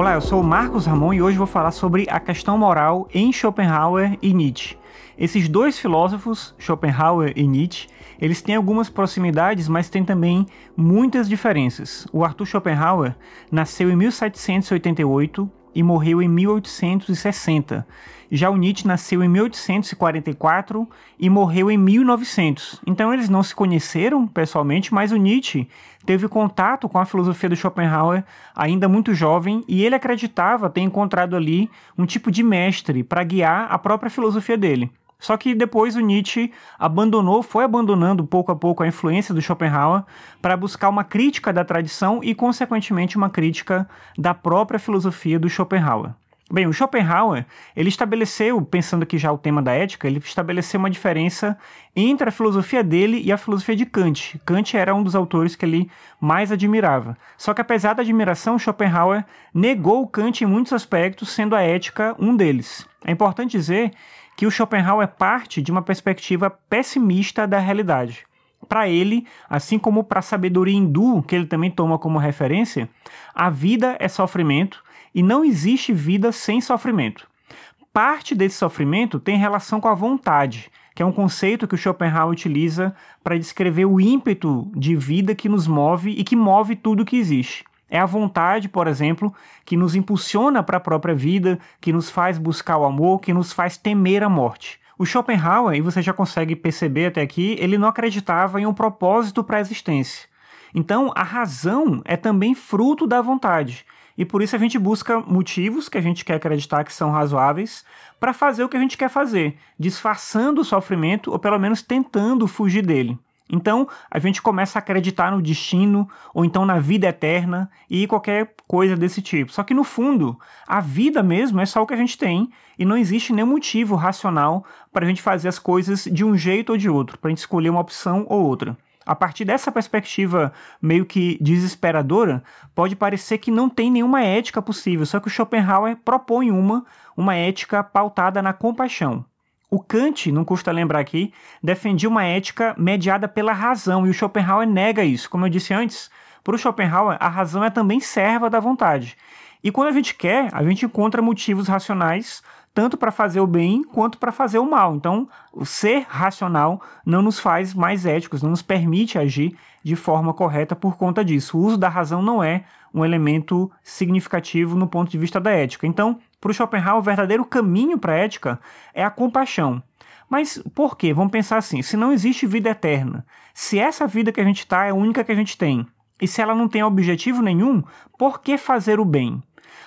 Olá, eu sou o Marcos Ramon e hoje vou falar sobre a questão moral em Schopenhauer e Nietzsche. Esses dois filósofos, Schopenhauer e Nietzsche, eles têm algumas proximidades, mas têm também muitas diferenças. O Arthur Schopenhauer nasceu em 1788 e morreu em 1860. Já o Nietzsche nasceu em 1844 e morreu em 1900. Então eles não se conheceram pessoalmente, mas o Nietzsche teve contato com a filosofia do Schopenhauer ainda muito jovem e ele acreditava ter encontrado ali um tipo de mestre para guiar a própria filosofia dele. Só que depois o Nietzsche abandonou, foi abandonando pouco a pouco a influência do Schopenhauer para buscar uma crítica da tradição e, consequentemente, uma crítica da própria filosofia do Schopenhauer. Bem, o Schopenhauer, ele estabeleceu, pensando aqui já o tema da ética, ele estabeleceu uma diferença entre a filosofia dele e a filosofia de Kant. Kant era um dos autores que ele mais admirava. Só que apesar da admiração, Schopenhauer negou Kant em muitos aspectos, sendo a ética um deles. É importante dizer que o Schopenhauer parte de uma perspectiva pessimista da realidade. Para ele, assim como para a sabedoria hindu, que ele também toma como referência, a vida é sofrimento e não existe vida sem sofrimento. Parte desse sofrimento tem relação com a vontade, que é um conceito que o Schopenhauer utiliza para descrever o ímpeto de vida que nos move e que move tudo que existe. É a vontade, por exemplo, que nos impulsiona para a própria vida, que nos faz buscar o amor, que nos faz temer a morte. O Schopenhauer, e você já consegue perceber até aqui, ele não acreditava em um propósito para a existência. Então, a razão é também fruto da vontade. E por isso a gente busca motivos que a gente quer acreditar que são razoáveis para fazer o que a gente quer fazer, disfarçando o sofrimento ou pelo menos tentando fugir dele. Então, a gente começa a acreditar no destino, ou então na vida eterna, e qualquer coisa desse tipo. Só que, no fundo, a vida mesmo é só o que a gente tem, e não existe nenhum motivo racional para a gente fazer as coisas de um jeito ou de outro, para a gente escolher uma opção ou outra. A partir dessa perspectiva meio que desesperadora, pode parecer que não tem nenhuma ética possível, só que o Schopenhauer propõe uma, uma ética pautada na compaixão. O Kant, não custa lembrar aqui, defendia uma ética mediada pela razão e o Schopenhauer nega isso. Como eu disse antes, para o Schopenhauer, a razão é também serva da vontade. E quando a gente quer, a gente encontra motivos racionais tanto para fazer o bem quanto para fazer o mal. Então, o ser racional não nos faz mais éticos, não nos permite agir de forma correta por conta disso. O uso da razão não é um elemento significativo no ponto de vista da ética. Então, para o Schopenhauer, o verdadeiro caminho para a ética é a compaixão. Mas por quê? Vamos pensar assim: se não existe vida eterna, se essa vida que a gente está é a única que a gente tem, e se ela não tem objetivo nenhum, por que fazer o bem?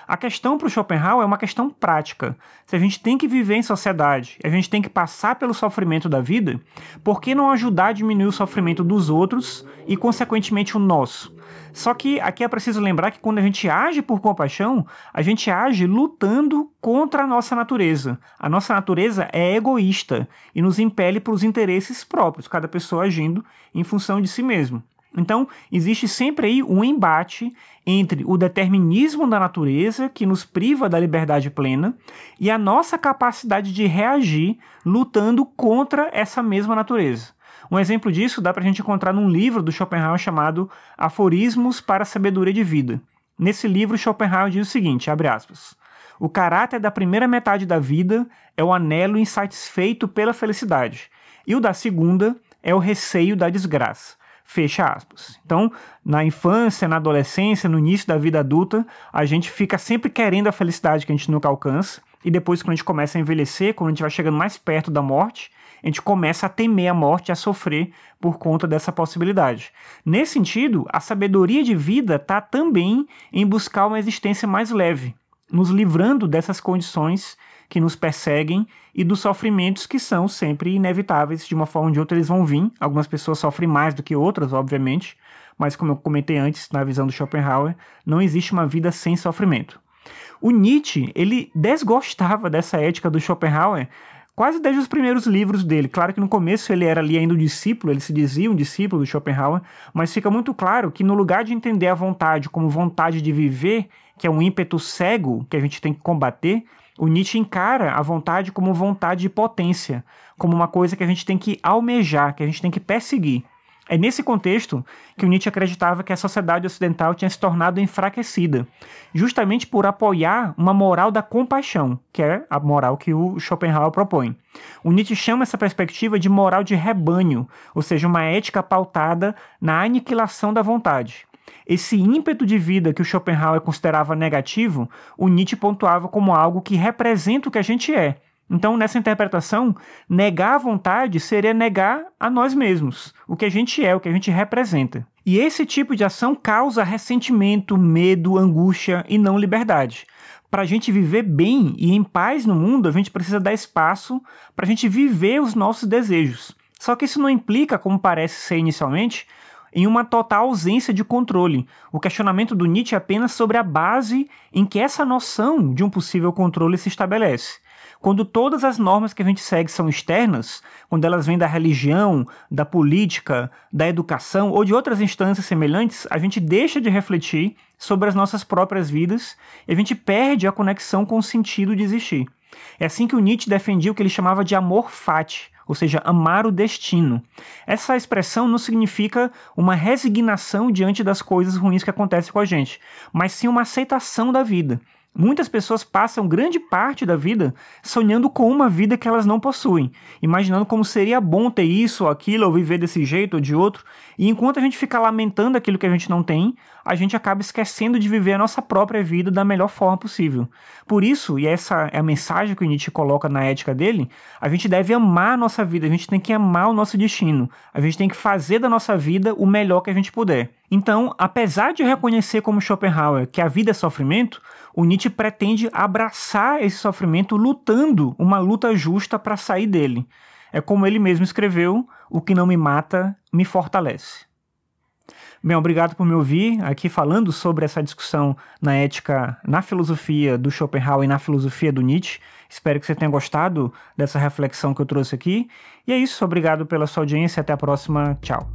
A questão para o Schopenhauer é uma questão prática. Se a gente tem que viver em sociedade, a gente tem que passar pelo sofrimento da vida, por que não ajudar a diminuir o sofrimento dos outros e, consequentemente, o nosso? Só que aqui é preciso lembrar que quando a gente age por compaixão, a gente age lutando contra a nossa natureza. A nossa natureza é egoísta e nos impele para os interesses próprios, cada pessoa agindo em função de si mesmo. Então, existe sempre aí um embate entre o determinismo da natureza, que nos priva da liberdade plena, e a nossa capacidade de reagir lutando contra essa mesma natureza. Um exemplo disso dá para a gente encontrar num livro do Schopenhauer chamado Aforismos para a Sabedoria de Vida. Nesse livro, Schopenhauer diz o seguinte, abre aspas, o caráter da primeira metade da vida é o anelo insatisfeito pela felicidade, e o da segunda é o receio da desgraça. Fecha aspas. Então, na infância, na adolescência, no início da vida adulta, a gente fica sempre querendo a felicidade que a gente nunca alcança. E depois, quando a gente começa a envelhecer, quando a gente vai chegando mais perto da morte, a gente começa a temer a morte, a sofrer por conta dessa possibilidade. Nesse sentido, a sabedoria de vida está também em buscar uma existência mais leve, nos livrando dessas condições que nos perseguem e dos sofrimentos que são sempre inevitáveis, de uma forma ou de outra eles vão vir. Algumas pessoas sofrem mais do que outras, obviamente, mas como eu comentei antes, na visão do Schopenhauer, não existe uma vida sem sofrimento. O Nietzsche, ele desgostava dessa ética do Schopenhauer quase desde os primeiros livros dele. Claro que no começo ele era ali ainda um discípulo, ele se dizia um discípulo do Schopenhauer, mas fica muito claro que no lugar de entender a vontade como vontade de viver, que é um ímpeto cego que a gente tem que combater, o Nietzsche encara a vontade como vontade de potência, como uma coisa que a gente tem que almejar, que a gente tem que perseguir. É nesse contexto que o Nietzsche acreditava que a sociedade ocidental tinha se tornado enfraquecida, justamente por apoiar uma moral da compaixão, que é a moral que o Schopenhauer propõe. O Nietzsche chama essa perspectiva de moral de rebanho, ou seja, uma ética pautada na aniquilação da vontade. Esse ímpeto de vida que o Schopenhauer considerava negativo, o Nietzsche pontuava como algo que representa o que a gente é, então, nessa interpretação, negar a vontade seria negar a nós mesmos, o que a gente é, o que a gente representa. E esse tipo de ação causa ressentimento, medo, angústia e não liberdade. Para a gente viver bem e em paz no mundo, a gente precisa dar espaço para a gente viver os nossos desejos. Só que isso não implica, como parece ser inicialmente, em uma total ausência de controle. O questionamento do Nietzsche é apenas sobre a base em que essa noção de um possível controle se estabelece. Quando todas as normas que a gente segue são externas, quando elas vêm da religião, da política, da educação ou de outras instâncias semelhantes, a gente deixa de refletir sobre as nossas próprias vidas e a gente perde a conexão com o sentido de existir. É assim que o Nietzsche defendia o que ele chamava de amor fati, ou seja, amar o destino. Essa expressão não significa uma resignação diante das coisas ruins que acontecem com a gente, mas sim uma aceitação da vida. Muitas pessoas passam grande parte da vida sonhando com uma vida que elas não possuem, imaginando como seria bom ter isso ou aquilo, ou viver desse jeito ou de outro, e enquanto a gente fica lamentando aquilo que a gente não tem, a gente acaba esquecendo de viver a nossa própria vida da melhor forma possível. Por isso, e essa é a mensagem que o Nietzsche coloca na ética dele, a gente deve amar a nossa vida, a gente tem que amar o nosso destino, a gente tem que fazer da nossa vida o melhor que a gente puder. Então, apesar de reconhecer como Schopenhauer que a vida é sofrimento, o Nietzsche pretende abraçar esse sofrimento lutando uma luta justa para sair dele. É como ele mesmo escreveu: o que não me mata me fortalece. Bem, obrigado por me ouvir aqui falando sobre essa discussão na ética, na filosofia do Schopenhauer e na filosofia do Nietzsche. Espero que você tenha gostado dessa reflexão que eu trouxe aqui. E é isso, obrigado pela sua audiência. Até a próxima. Tchau.